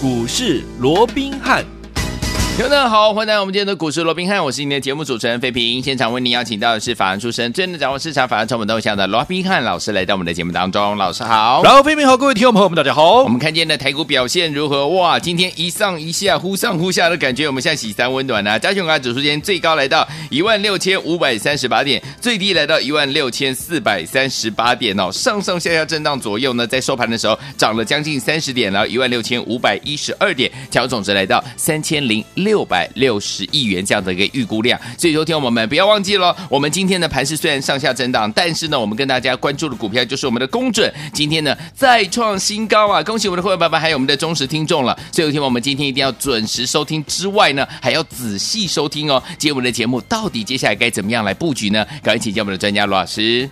股市罗宾汉。听众好，欢迎来到我们今天的股市罗宾汉，我是今天的节目主持人费平。现场为您邀请到的是法案出身、真的掌握市场法案成本动向的罗宾汉老师来到我们的节目当中。老师好，然后费平好，各位听众朋友们大家好。我们看见的台股表现如何？哇，今天一上一下，忽上忽下的感觉，我们像喜三温暖啊！加权股价指数今天最高来到一万六千五百三十八点，最低来到一万六千四百三十八点哦，上上下下震荡左右呢，在收盘的时候涨了将近三十点，然后一万六千五百一十二点，成交总值来到三千零六六百六十。亿元这样的一个预估量，所以说听我们不要忘记了，我们今天的盘势虽然上下震荡，但是呢，我们跟大家关注的股票就是我们的公准，今天呢再创新高啊！恭喜我们的会员爸爸，还有我们的忠实听众了。所以听我们今天一定要准时收听之外呢，还要仔细收听哦。今天我们的节目到底接下来该怎么样来布局呢？赶快请教我们的专家罗老师。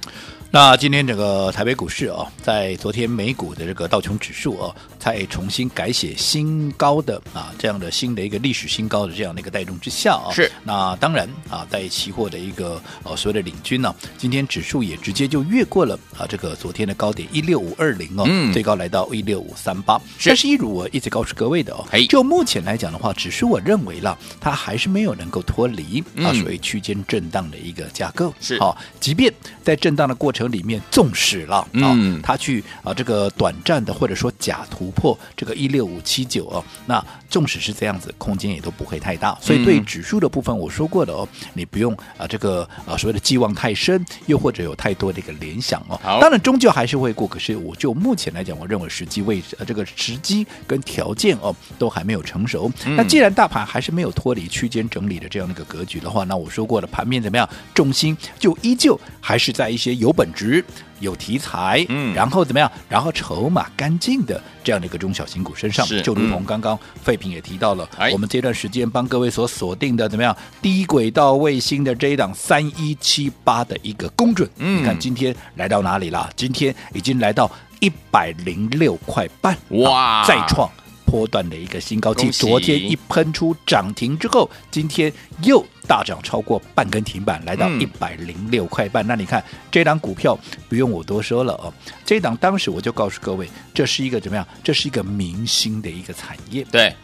那今天这个台北股市啊，在昨天美股的这个道琼指数啊，才重新改写新高的啊这样的新的一个历史新高的这样的一个带动之下啊，是。那当然啊，在期货的一个呃所谓的领军呢，今天指数也直接就越过了啊这个昨天的高点一六五二零哦，嗯，最高来到一六五三八。但是，一如我一直告诉各位的哦，就目前来讲的话，指数我认为了它还是没有能够脱离啊所谓区间震荡的一个架构，是。好，即便在震荡的过程。里面纵使了啊，嗯、他去啊这个短暂的或者说假突破这个一六五七九哦，那纵使是这样子，空间也都不会太大。所以对指数的部分，我说过的哦，你不用啊这个啊所谓的寄望太深，又或者有太多的一个联想哦。当然终究还是会过，可是我就目前来讲，我认为时机位置啊这个时机跟条件哦都还没有成熟。嗯、那既然大盘还是没有脱离区间整理的这样的一个格局的话，那我说过了盘面怎么样？重心就依旧还是在一些有本质。有题材，嗯，然后怎么样？然后筹码干净的这样的一个中小型股身上，是就如同刚刚费平也提到了，嗯、我们这段时间帮各位所锁定的怎么样？低轨道卫星的这一档三一七八的一个公准，嗯，你看今天来到哪里了？今天已经来到一百零六块半，哇，再创。波段的一个新高，继昨天一喷出涨停之后，今天又大涨超过半根停板，来到一百零六块半。嗯、那你看这档股票，不用我多说了哦。这档当时我就告诉各位，这是一个怎么样？这是一个明星的一个产业。对。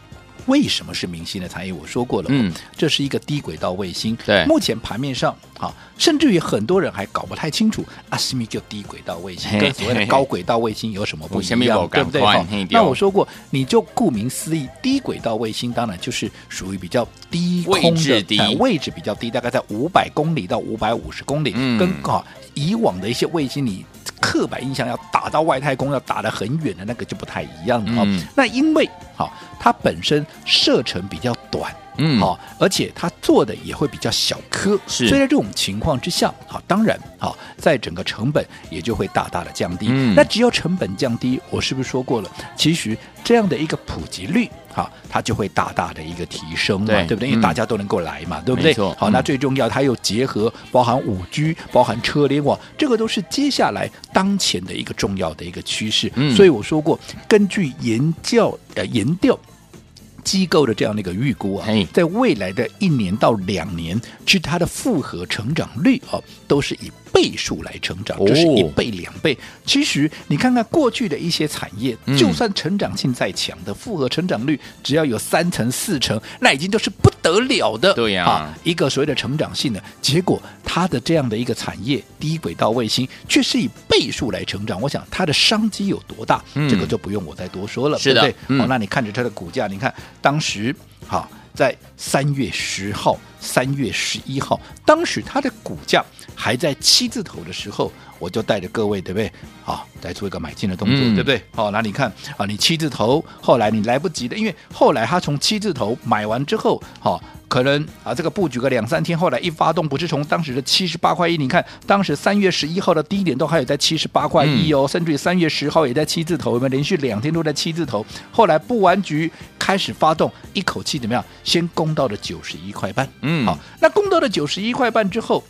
为什么是明星的产业？我说过了，嗯，这是一个低轨道卫星。对，目前盘面上，啊，甚至于很多人还搞不太清楚，阿西米就低轨道卫星，跟所谓的高轨道卫星有什么不一样，对不对？好，那我说过，你就顾名思义，低轨道卫星当然就是属于比较低空的位置低，位置比较低，大概在五百公里到五百五十公里，嗯，跟啊以往的一些卫星你。刻板印象要打到外太空，要打得很远的那个就不太一样了。嗯、那因为好、哦，它本身射程比较短，嗯，好、哦，而且它做的也会比较小颗，是。所以在这种情况之下，好、哦，当然好、哦，在整个成本也就会大大的降低。嗯、那只要成本降低，我是不是说过了？其实这样的一个普及率。好，它就会大大的一个提升嘛，对，对不对？因为大家都能够来嘛，嗯、对不对？好，那最重要，它又结合包含五 G，包含车联网，这个都是接下来当前的一个重要的一个趋势。嗯、所以我说过，根据研教呃研调机构的这样的一个预估啊，在未来的一年到两年，其实它的复合成长率啊，都是以。倍数来成长，这是一倍两倍。其实你看看过去的一些产业，就算成长性再强的复合成长率，只要有三成四成，那已经都是不得了的。对呀，啊，一个所谓的成长性的结果，它的这样的一个产业低轨道卫星却是以倍数来成长。我想它的商机有多大，这个就不用我再多说了，对不对？好，那你看着它的股价，你看当时好。在三月十号、三月十一号，当时它的股价还在七字头的时候，我就带着各位，对不对？好，再做一个买进的动作，嗯、对不对？好，那你看啊，你七字头，后来你来不及的，因为后来他从七字头买完之后，好。可能啊，这个布局个两三天，后来一发动，不是从当时的七十八块一，你看当时三月十一号的低点都还有在七十八块一哦，嗯、甚至于三月十号也在七字头，我们连续两天都在七字头。后来布完局开始发动，一口气怎么样？先攻到了九十一块半，嗯，好，那攻到了九十一块半之后。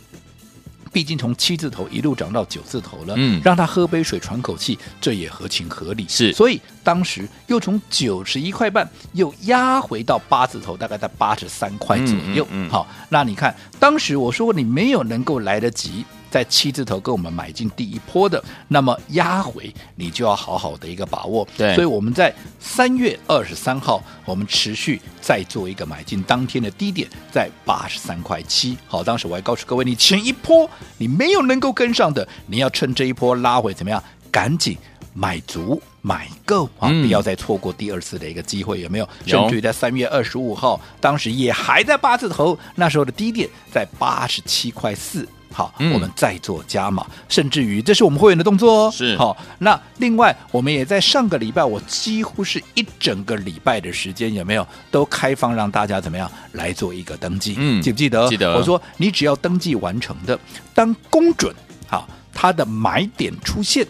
毕竟从七字头一路涨到九字头了，嗯，让他喝杯水喘口气，这也合情合理。是，所以当时又从九十一块半又压回到八字头，大概在八十三块左右。嗯，嗯，嗯，好，那你看当时我说过，你没有能够来得及。在七字头跟我们买进第一波的，那么压回你就要好好的一个把握。对，所以我们在三月二十三号，我们持续再做一个买进，当天的低点在八十三块七。好，当时我还告诉各位，你前一波你没有能够跟上的，你要趁这一波拉回怎么样？赶紧买足买够啊！不要再错过第二次的一个机会，有没有？有甚至于在三月二十五号，当时也还在八字头，那时候的低点在八十七块四。好，嗯、我们再做加码，甚至于这是我们会员的动作哦。是好，那另外我们也在上个礼拜，我几乎是一整个礼拜的时间，有没有都开放让大家怎么样来做一个登记？嗯，记不记得？记得。我说你只要登记完成的，当公准好，它的买点出现。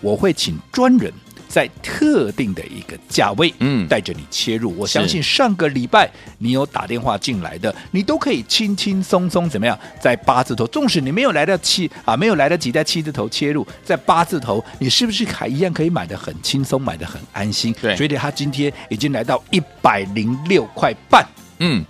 我会请专人在特定的一个价位，嗯，带着你切入。我相信上个礼拜你有打电话进来的，你都可以轻轻松松怎么样，在八字头，纵使你没有来得七啊，没有来得及在七字头切入，在八字头，你是不是还一样可以买的很轻松，买的很安心？对，所以他今天已经来到一百零六块半，嗯，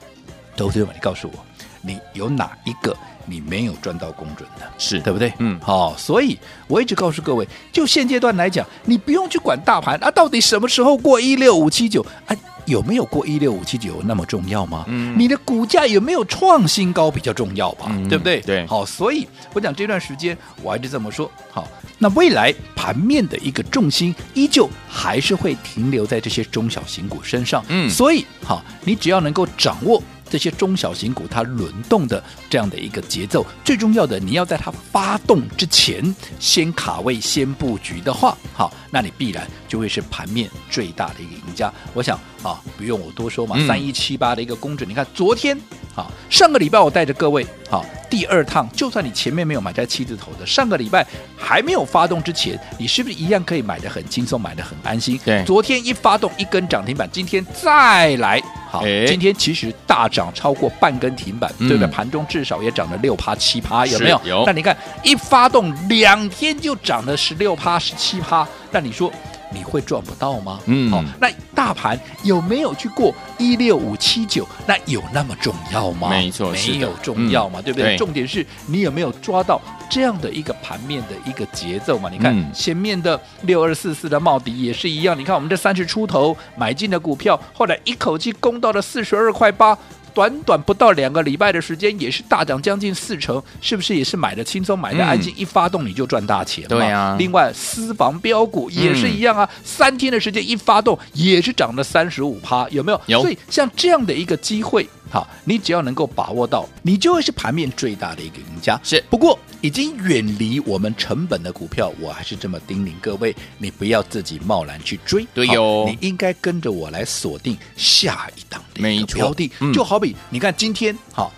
投资者，你告诉我，你有哪一个？你没有赚到公准的，是对不对？嗯，好，所以我一直告诉各位，就现阶段来讲，你不用去管大盘啊，到底什么时候过一六五七九啊？有没有过一六五七九那么重要吗？嗯，你的股价有没有创新高比较重要吧？嗯，对不对？对，好，所以我讲这段时间我还是这么说。好，那未来盘面的一个重心依旧还是会停留在这些中小型股身上。嗯，所以好，你只要能够掌握。这些中小型股它轮动的这样的一个节奏，最重要的，你要在它发动之前先卡位、先布局的话，好，那你必然就会是盘面最大的一个赢家。我想啊，不用我多说嘛，三一七八的一个公准，你看昨天啊，上个礼拜我带着各位好，第二趟，就算你前面没有买在七字头的，上个礼拜还没有发动之前，你是不是一样可以买的很轻松，买的很安心？对，昨天一发动一根涨停板，今天再来。好，今天其实大涨超过半根停板，对不对？盘中至少也涨了六趴七趴，有没有？有。那你看，一发动两天就涨了十六趴十七趴，那你说？你会赚不到吗？嗯，好，那大盘有没有去过一六五七九？那有那么重要吗？没错，没有重要嘛，对不对？重点是你有没有抓到这样的一个盘面的一个节奏嘛？你看前面的六二四四的茂迪也是一样，你看我们这三十出头买进的股票，后来一口气攻到了四十二块八。短短不到两个礼拜的时间，也是大涨将近四成，是不是也是买的轻松，买的安心？一发动你就赚大钱。对啊。另外，私房标股也是一样啊，嗯、三天的时间一发动也是涨了三十五趴，有没有？有。所以像这样的一个机会。好，你只要能够把握到，你就会是盘面最大的一个赢家。是，不过已经远离我们成本的股票，我还是这么叮咛各位，你不要自己贸然去追。对哦，你应该跟着我来锁定下一档的一个标的。嗯、就好比你看今天，好。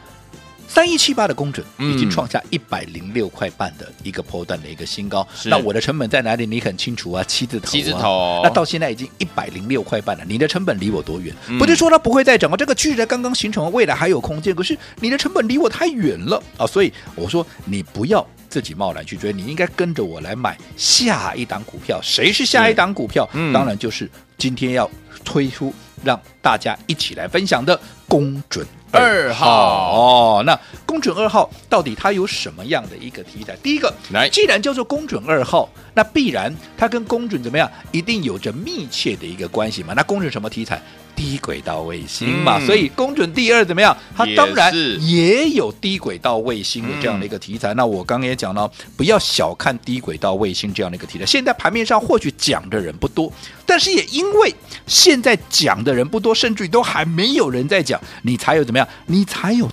三一七八的公准已经创下一百零六块半的一个波段的一个新高。那我的成本在哪里？你很清楚啊，七字头、啊。七字头。那到现在已经一百零六块半了，你的成本离我多远？嗯、不是说它不会再涨吗，这个趋势刚刚形成，未来还有空间。可是你的成本离我太远了啊，所以我说你不要自己贸然去追，你应该跟着我来买下一档股票。谁是下一档股票？嗯、当然就是今天要推出让大家一起来分享的公准。二号哦，那公准二号到底它有什么样的一个题材？第一个，来，既然叫做公准二号，那必然它跟公准怎么样？一定有着密切的一个关系嘛。那公准什么题材？低轨道卫星嘛，嗯、所以公准第二怎么样？它当然也有低轨道卫星的这样的一个题材。嗯、那我刚刚也讲了，不要小看低轨道卫星这样的一个题材。现在盘面上或许讲的人不多，但是也因为现在讲的人不多，甚至于都还没有人在讲，你才有怎么样？你才有大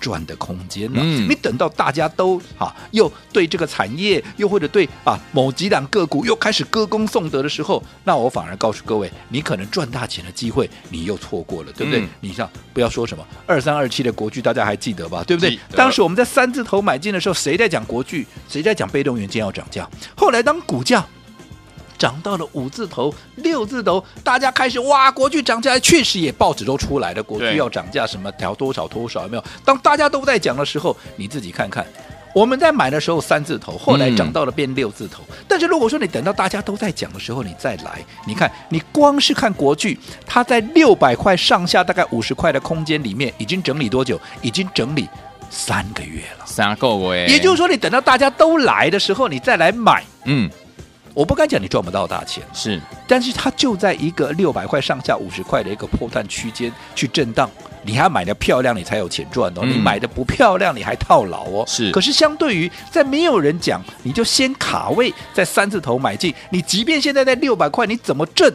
赚的空间呢。嗯、你等到大家都啊，又对这个产业，又或者对啊某几档个股又开始歌功颂德的时候，那我反而告诉各位，你可能赚大钱的机会。你又错过了，对不对？嗯、你像不要说什么二三二七的国巨，大家还记得吧？对不对？当时我们在三字头买进的时候，谁在讲国巨？谁在讲被动元件要涨价？后来当股价涨到了五字头、六字头，大家开始哇，国巨涨价，确实也报纸都出来了，国巨要涨价，什么调多少多少，有没有？当大家都在讲的时候，你自己看看。我们在买的时候三字头，后来涨到了变六字头。嗯、但是如果说你等到大家都在讲的时候，你再来，你看你光是看国剧，它在六百块上下大概五十块的空间里面，已经整理多久？已经整理三个月了，三个月。也就是说，你等到大家都来的时候，你再来买，嗯。我不敢讲你赚不到大钱，是，但是它就在一个六百块上下五十块的一个破蛋区间去震荡，你还买的漂亮，你才有钱赚哦。嗯、你买的不漂亮，你还套牢哦。是，可是相对于在没有人讲，你就先卡位在三字头买进，你即便现在在六百块，你怎么挣，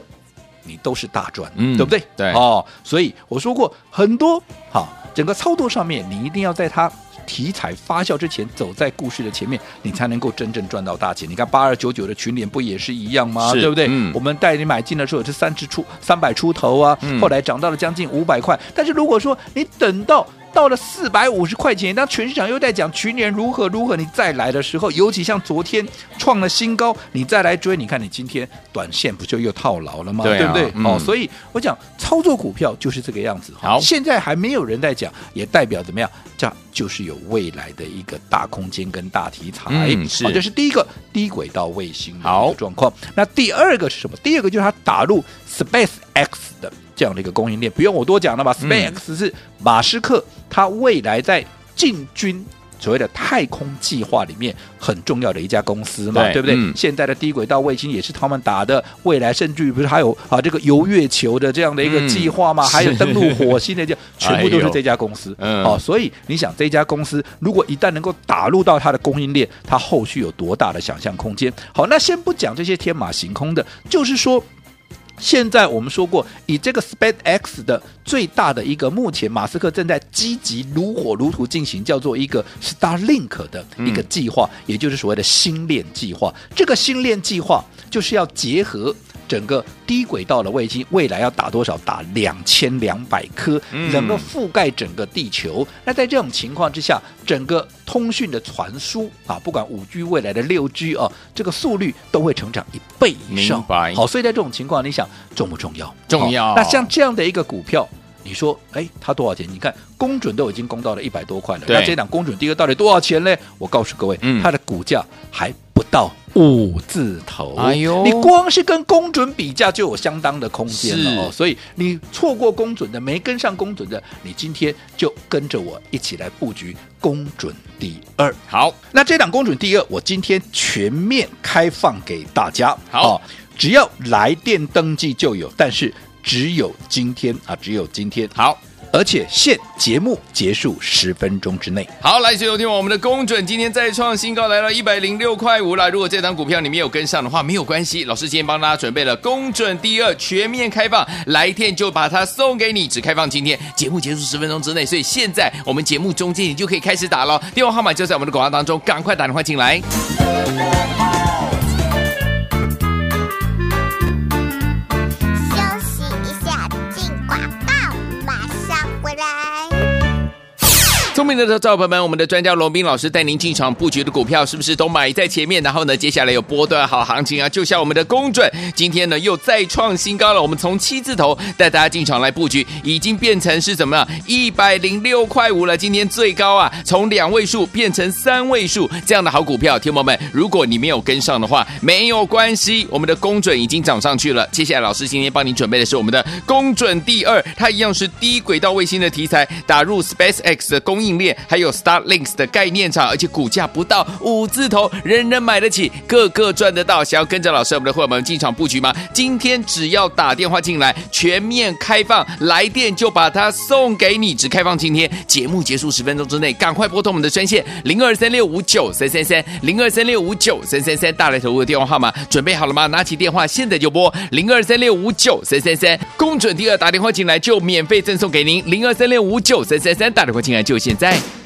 你都是大赚，嗯，对不对？对哦，所以我说过很多，好，整个操作上面你一定要在它。题材发酵之前，走在故事的前面，你才能够真正赚到大钱。你看八二九九的群联不也是一样吗？对不对？嗯、我们带你买进的时候是三十出三百出头啊，嗯、后来涨到了将近五百块。但是如果说你等到到了四百五十块钱，当全市场又在讲去年如何如何，你再来的时候，尤其像昨天创了新高，你再来追，你看你今天短线不就又套牢了吗？对，啊、对不对？嗯、哦，所以我讲操作股票就是这个样子。好，现在还没有人在讲，也代表怎么样？这就是有未来的一个大空间跟大题材。嗯，是。好，这是第一个低轨道卫星的一个状况。那第二个是什么？第二个就是它打入 Space X 的。这样的一个供应链，不用我多讲了吧？SpaceX 是马斯克他未来在进军所谓的太空计划里面很重要的一家公司嘛，对，对不对？嗯、现在的低轨道卫星也是他们打的，未来甚至于不是还有啊这个游月球的这样的一个计划嘛？嗯、还有登陆火星的这，全部都是这家公司。嗯，哦，所以你想这家公司如果一旦能够打入到它的供应链，它后续有多大的想象空间？好，那先不讲这些天马行空的，就是说。现在我们说过，以这个 SpaceX 的最大的一个，目前马斯克正在积极如火如荼进行，叫做一个 Starlink 的一个计划，也就是所谓的星链计划。这个星链计划就是要结合。整个低轨道的卫星未来要打多少？打两千两百颗，能够覆盖整个地球。嗯、那在这种情况之下，整个通讯的传输啊，不管五 G 未来的六 G 啊，这个速率都会成长一倍以上。好，所以在这种情况，你想重不重要？重要。那像这样的一个股票，你说，哎，它多少钱？你看，公准都已经攻到了一百多块了。对那这档公准第一个到底多少钱呢？我告诉各位，嗯、它的股价还不到。五字头，哎呦，你光是跟公准比价就有相当的空间了哦，所以你错过公准的，没跟上公准的，你今天就跟着我一起来布局公准第二。好，那这档公准第二，我今天全面开放给大家，好、哦，只要来电登记就有，但是只有今天啊，只有今天，好。而且限节目结束十分钟之内。好，来，所有听我们的公准今天再创新高，来到一百零六块五了。如果这档股票你没有跟上的话，没有关系，老师今天帮大家准备了公准第二全面开放，来电就把它送给你，只开放今天节目结束十分钟之内。所以现在我们节目中间你就可以开始打了，电话号码就在我们的广告当中，赶快打电话进来。聪明的投资者朋友们，我们的专家龙斌老师带您进场布局的股票，是不是都买在前面？然后呢，接下来有波段好行情啊！就像我们的公准，今天呢又再创新高了。我们从七字头带大家进场来布局，已经变成是怎么样？一百零六块五了。今天最高啊，从两位数变成三位数，这样的好股票，听友们，如果你没有跟上的话，没有关系，我们的公准已经涨上去了。接下来，老师今天帮你准备的是我们的公准第二，它一样是低轨道卫星的题材，打入 SpaceX 的公应。链还有 Star Links 的概念厂，而且股价不到五字头，人人买得起，个个赚得到。想要跟着老师我们的伙伴们进场布局吗？今天只要打电话进来，全面开放，来电就把它送给你。只开放今天，节目结束十分钟之内，赶快拨通我们的专线零二三六五九三三三零二三六五九三三三，大来投入的电话号码准备好了吗？拿起电话，现在就拨零二三六五九三三三，公准第二，打电话进来就免费赠送给您零二三六五九三三三，打电话进来就现在。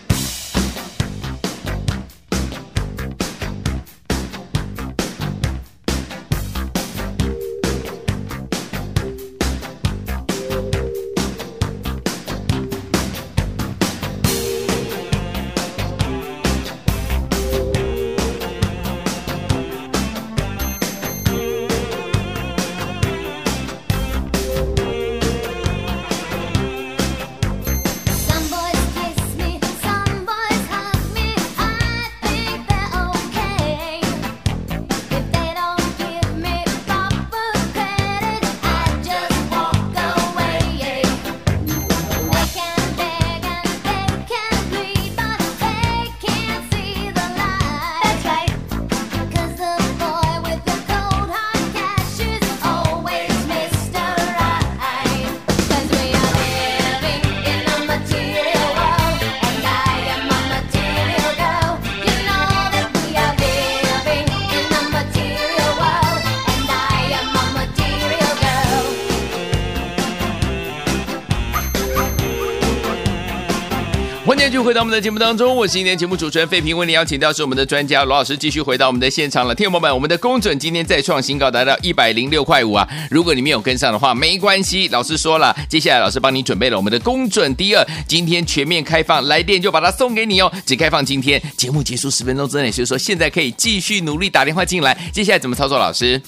欢迎继续。回到我们的节目当中，我是今天节目主持人费平，为你邀请到是我们的专家罗老师，继续回到我们的现场了。听众朋友们，我们的公准今天再创新高，达到一百零六块五啊！如果你没有跟上的话，没关系，老师说了，接下来老师帮你准备了我们的公准第二，今天全面开放，来电就把它送给你哦，只开放今天，节目结束十分钟之内，所以说现在可以继续努力打电话进来。接下来怎么操作，老师？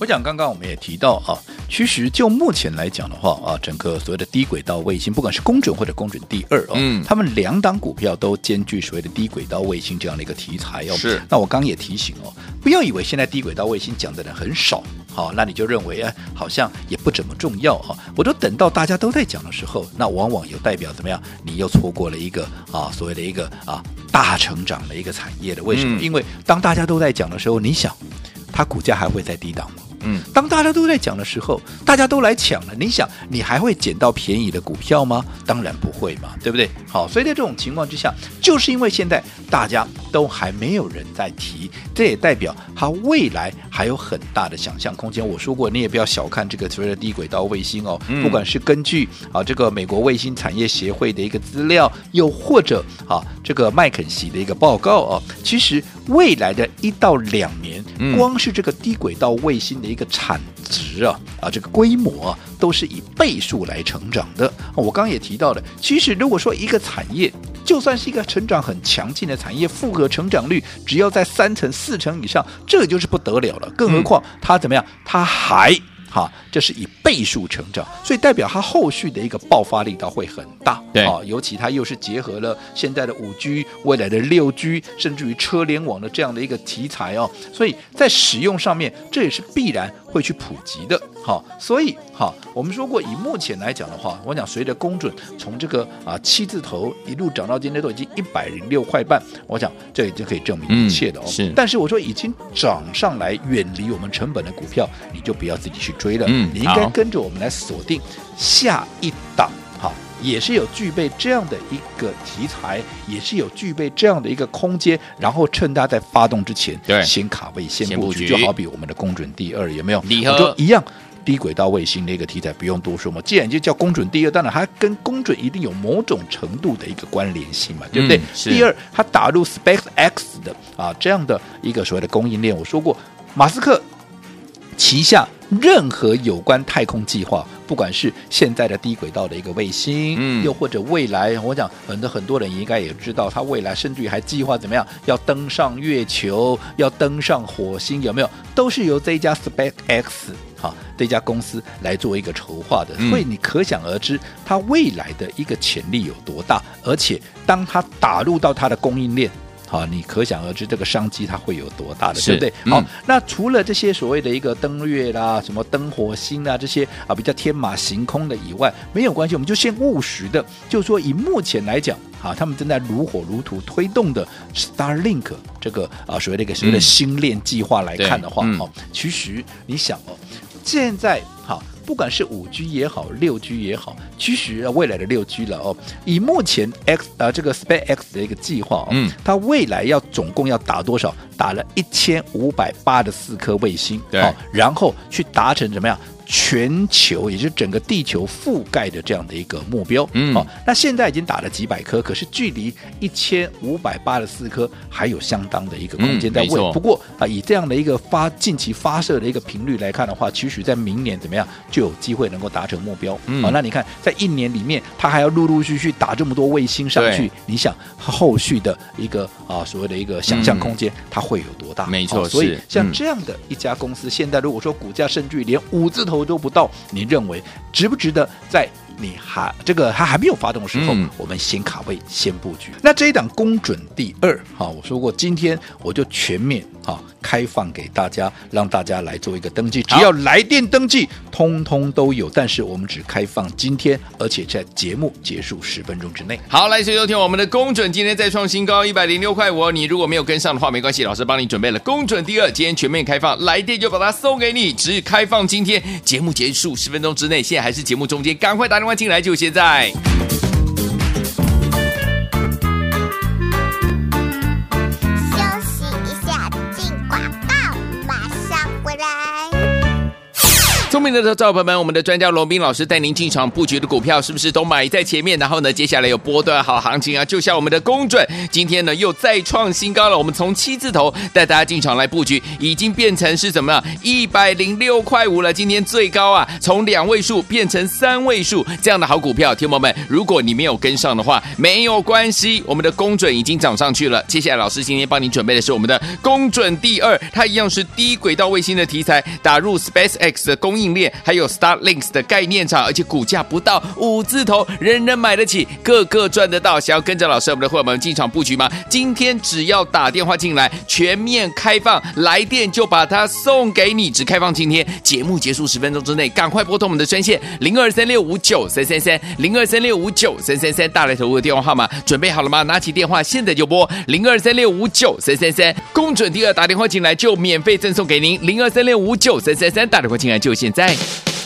我讲刚刚我们也提到啊。其实就目前来讲的话啊，整个所谓的低轨道卫星，不管是公准或者公准第二哦，嗯，他们两档股票都兼具所谓的低轨道卫星这样的一个题材哦。是。那我刚也提醒哦，不要以为现在低轨道卫星讲的人很少，好，那你就认为哎，好像也不怎么重要哈。我都等到大家都在讲的时候，那往往有代表怎么样？你又错过了一个啊，所谓的一个啊大成长的一个产业的。为什么？嗯，因为当大家都在讲的时候，你想，它股价还会在低档吗？嗯，当大家都在讲的时候，大家都来抢了，你想，你还会捡到便宜的股票吗？当然不会嘛，对不对？好，所以在这种情况之下，就是因为现在大家都还没有人在提，这也代表它未来还有很大的想象空间。我说过，你也不要小看这个所谓的低轨道卫星哦，不管是根据啊这个美国卫星产业协会的一个资料，又或者啊这个麦肯锡的一个报告哦，其实未来的一到两年，光是这个低轨道卫星的。一个产值啊啊，这个规模啊，都是以倍数来成长的。我刚刚也提到了，其实如果说一个产业，就算是一个成长很强劲的产业，复合成长率只要在三成、四成以上，这就是不得了了。更何况它怎么样，它还。好，这是以倍数成长，所以代表它后续的一个爆发力道会很大。对，啊，尤其它又是结合了现在的五 G、未来的六 G，甚至于车联网的这样的一个题材哦，所以在使用上面，这也是必然会去普及的。好，所以好，我们说过，以目前来讲的话，我讲随着公准从这个啊七字头一路涨到今天都已经一百零六块半，我想这已经可以证明一切的哦。嗯、是，但是我说已经涨上来，远离我们成本的股票，你就不要自己去追了。嗯，你应该跟着我们来锁定下一档，好，也是有具备这样的一个题材，也是有具备这样的一个空间，然后趁它在发动之前，对，先卡位先布局，就好比我们的公准第二有没有？礼盒一样。低轨道卫星的一个题材不用多说嘛，既然就叫公准第二，当然它跟公准一定有某种程度的一个关联性嘛，对不对？嗯、第二，它打入 SpaceX 的啊这样的一个所谓的供应链，我说过，马斯克旗下任何有关太空计划，不管是现在的低轨道的一个卫星，嗯，又或者未来，我讲很多很多人应该也知道，他未来甚至于还计划怎么样要登上月球，要登上火星，有没有？都是由这一家 SpaceX。啊，这家公司来做一个筹划的，所以你可想而知，它未来的一个潜力有多大。而且，当它打入到它的供应链，好，你可想而知这个商机它会有多大的，对不对？好，那除了这些所谓的一个登月啦、什么登火星啊这些啊比较天马行空的以外，没有关系，我们就先务实的，就是说以目前来讲，啊，他们正在如火如荼推动的 Starlink 这个啊所谓的一个所谓的星链计划来看的话，哦，其实你想哦。现在好，不管是五 G 也好，六 G 也好，其实未来的六 G 了哦，以目前 X 啊这个 SpaceX 的一个计划哦，嗯，它未来要总共要打多少？打了一千五百八十四颗卫星，对，然后去达成怎么样？全球，也就是整个地球覆盖的这样的一个目标，嗯，好，那现在已经打了几百颗，可是距离一千五百八十四颗还有相当的一个空间在问。嗯、不过啊，以这样的一个发近期发射的一个频率来看的话，其实在明年怎么样就有机会能够达成目标。嗯，好，那你看在一年里面，它还要陆陆续续打这么多卫星上去，你想后续的一个啊所谓的一个想象空间，它会有多大？没错，所以像这样的一家公司，现在如果说股价甚至于连五字头。都不到，你认为值不值得在你还这个它还没有发动的时候，嗯、我们先卡位先布局？那这一档公准第二，哈，我说过今天我就全面哈开放给大家，让大家来做一个登记，只要来电登记，通通都有。但是我们只开放今天，而且在节目结束十分钟之内。好，来，所以有听我们的公准今天再创新高一百零六块五。你如果没有跟上的话，没关系，老师帮你准备了公准第二，今天全面开放，来电就把它送给你，只开放今天，节目结束十分钟之内。现在还是节目中间，赶快打电话进来，就现在。聪明的投资者朋友们，我们的专家罗宾老师带您进场布局的股票，是不是都买在前面？然后呢，接下来有波段好行情啊！就像我们的公准，今天呢又再创新高了。我们从七字头带大家进场来布局，已经变成是什么样？一百零六块五了。今天最高啊，从两位数变成三位数，这样的好股票，听友们，如果你没有跟上的话，没有关系，我们的公准已经涨上去了。接下来，老师今天帮你准备的是我们的公准第二，它一样是低轨道卫星的题材，打入 SpaceX 的公。应链还有 Starlinks 的概念厂，而且股价不到五字头，人人买得起，个个赚得到。想要跟着老师我们的伙伴们进场布局吗？今天只要打电话进来，全面开放，来电就把它送给你。只开放今天，节目结束十分钟之内，赶快拨通我们的专线零二三六五九三三三零二三六五九三三三大来投顾的电话号码，准备好了吗？拿起电话，现在就拨零二三六五九三三三，公准第二打电话进来就免费赠送给您零二三六五九三三三大电话进来就现。在。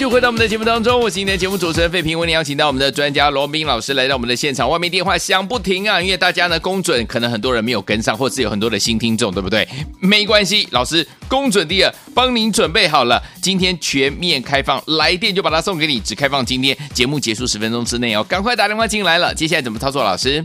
就回到我们的节目当中，我是今天的节目主持人费平，为您邀请到我们的专家罗宾老师来到我们的现场，外面电话响不停啊，因为大家呢公准，可能很多人没有跟上，或是有很多的新听众，对不对？没关系，老师公准第二，帮您准备好了，今天全面开放，来电就把它送给你，只开放今天，节目结束十分钟之内哦，赶快打电话进来了，接下来怎么操作，老师？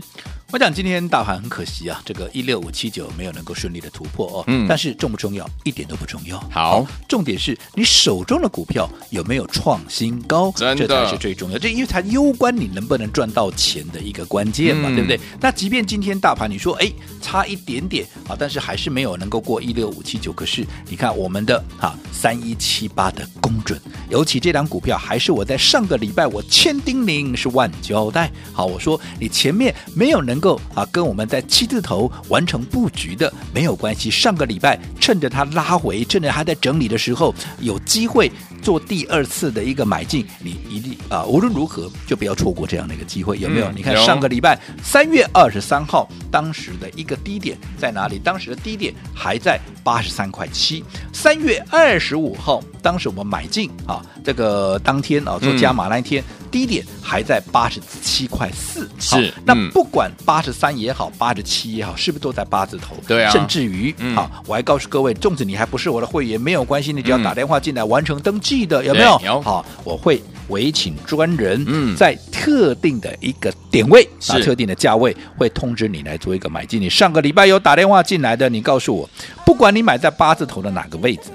我讲今天大盘很可惜啊，这个一六五七九没有能够顺利的突破哦。嗯，但是重不重要？一点都不重要。好，重点是你手中的股票有没有创新高，这才是最重要。这因为它攸关你能不能赚到钱的一个关键嘛，嗯、对不对？那即便今天大盘你说哎差一点点啊，但是还是没有能够过一六五七九。可是你看我们的哈三一七八的公准，尤其这档股票还是我在上个礼拜我千叮咛是万交代。好，我说你前面没有能。能够啊，跟我们在七字头完成布局的没有关系。上个礼拜趁着它拉回，趁着它在整理的时候，有机会做第二次的一个买进，你一定啊，无论如何就不要错过这样的一个机会，有没有？嗯、你看上个礼拜三月二十三号，当时的一个低点在哪里？当时的低点还在八十三块七。三月二十五号，当时我们买进啊，这个当天啊做加码那一天。嗯低点还在八十七块四，是那不管八十三也好，八十七也好，是不是都在八字头？对啊，甚至于，好，我还告诉各位，粽子你还不是我的会员，没有关系，你只要打电话进来完成登记的，有没有？有，好，我会委请专人，嗯，在特定的一个点位啊，特定的价位会通知你来做一个买进。你上个礼拜有打电话进来的，你告诉我，不管你买在八字头的哪个位置。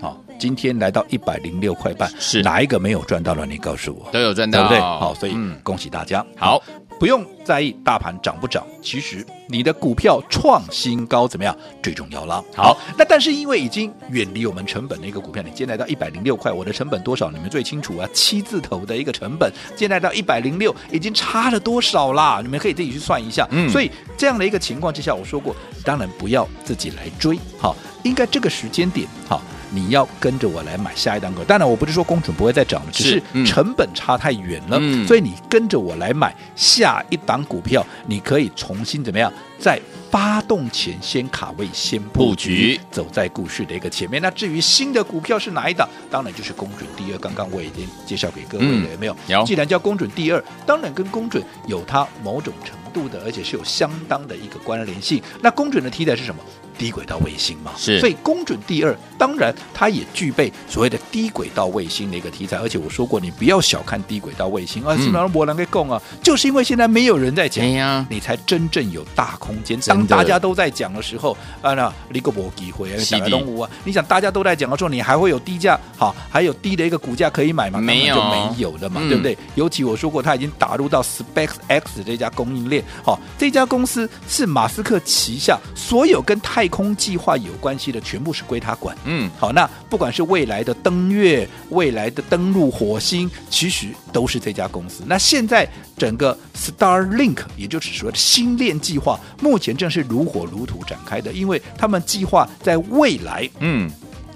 好今天来到一百零六块半，是哪一个没有赚到了？你告诉我，都有赚到，对不对？好，所以恭喜大家。嗯、好，不用在意大盘涨不涨，其实你的股票创新高怎么样最重要了。好，那但是因为已经远离我们成本的一个股票，你今天来到一百零六块，我的成本多少？你们最清楚啊，七字头的一个成本，今天来到一百零六，已经差了多少啦？你们可以自己去算一下。嗯，所以这样的一个情况之下，我说过，当然不要自己来追。好，应该这个时间点，好。你要跟着我来买下一档股，当然我不是说公准不会再涨了，只是成本差太远了，嗯、所以你跟着我来买下一档股票，你可以重新怎么样，在发动前先卡位、先布局，走在故事的一个前面。那至于新的股票是哪一档，当然就是公准第二。刚刚我已经介绍给各位了，有没有？有。既然叫公准第二，当然跟公准有它某种程度。度的，而且是有相当的一个关联性。那公准的题材是什么？低轨道卫星嘛，是，所以公准第二，当然它也具备所谓的低轨道卫星的一个题材。而且我说过，你不要小看低轨道卫星。啊，什么波兰给供啊，就是因为现在没有人在讲，呀，你才真正有大空间。当大家都在讲的时候，啊，那你个波机会，打个动物啊，你想大家都在讲的时候，你还会有低价好，还有低的一个股价可以买吗？没有，就没有了嘛，对不对？尤其我说过，他已经打入到 SpaceX 这家供应链，好，这家公司是马斯克旗下所有跟太空计划有。关系的全部是归他管，嗯，好，那不管是未来的登月、未来的登陆火星，其实都是这家公司。那现在整个 Starlink，也就是说的星链计划，目前正是如火如荼展开的，因为他们计划在未来，嗯，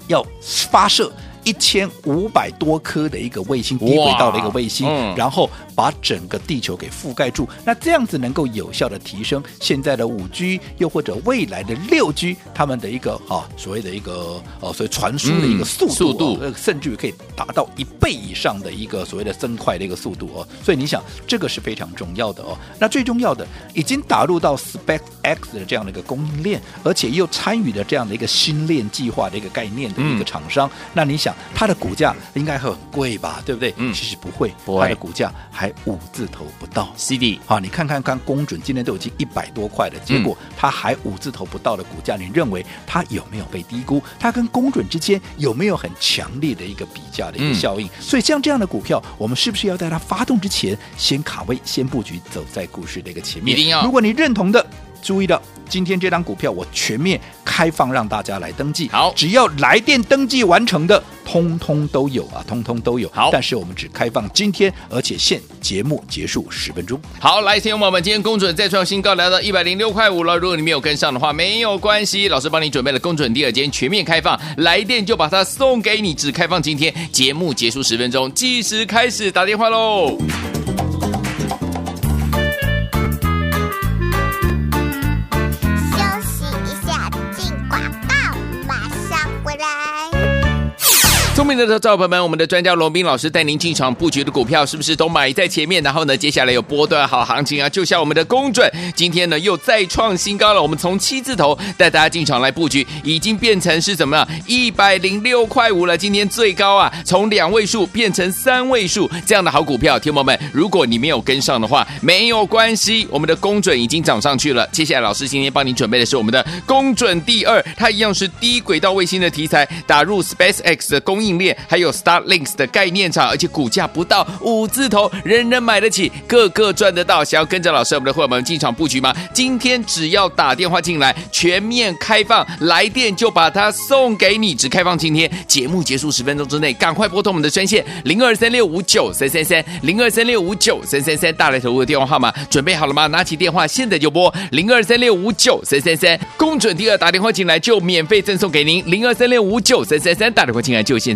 要发射一千五百多颗的一个卫星，低轨道的一个卫星，嗯、然后。把整个地球给覆盖住，那这样子能够有效的提升现在的五 G，又或者未来的六 G，他们的一个啊所谓的一个呃所谓传输的一个速度，速度，甚至于可以达到一倍以上的一个所谓的增快的一个速度哦。所以你想，这个是非常重要的哦。那最重要的，已经打入到 SpaceX 的这样的一个供应链，而且又参与了这样的一个星链计划的一个概念的一个厂商，嗯、那你想，它的股价应该很贵吧？对不对？嗯，其实不会，不会，它的股价还。五字头不到，CD 好，你看看看，公准今天都已经一百多块了，结果它还五字头不到的股价，你认为它有没有被低估？它跟公准之间有没有很强烈的一个比价的一个效应？所以像这样的股票，我们是不是要在它发动之前先卡位、先布局，走在股市的一个前面？一定要。如果你认同的，注意了，今天这张股票我全面开放让大家来登记，好，只要来电登记完成的。通通都有啊，通通都有。好，但是我们只开放今天，而且限节目结束十分钟。好，来，听众朋友们，今天公准再创新高，来到一百零六块五了。如果你没有跟上的话，没有关系，老师帮你准备了公准第二间全面开放，来电就把它送给你，只开放今天，节目结束十分钟，计时开始，打电话喽。聪明的小伙伴们，我们的专家罗宾老师带您进场布局的股票，是不是都买在前面？然后呢，接下来有波段好行情啊！就像我们的公准，今天呢又再创新高了。我们从七字头带大家进场来布局，已经变成是怎么样？一百零六块五了。今天最高啊，从两位数变成三位数，这样的好股票，听友们，如果你没有跟上的话，没有关系，我们的公准已经涨上去了。接下来，老师今天帮你准备的是我们的公准第二，它一样是低轨道卫星的题材，打入 SpaceX 的供应。应链还有 Star Links 的概念厂，而且股价不到五字头，人人买得起，个个赚得到。想要跟着老师我们的伙伴们进场布局吗？今天只要打电话进来，全面开放，来电就把它送给你。只开放今天，节目结束十分钟之内，赶快拨通我们的专线零二三六五九三三三零二三六五九三三三大来投入的电话号码，准备好了吗？拿起电话，现在就拨零二三六五九三三三，公准第二打电话进来就免费赠送给您零二三六五九三三三打电话进来就现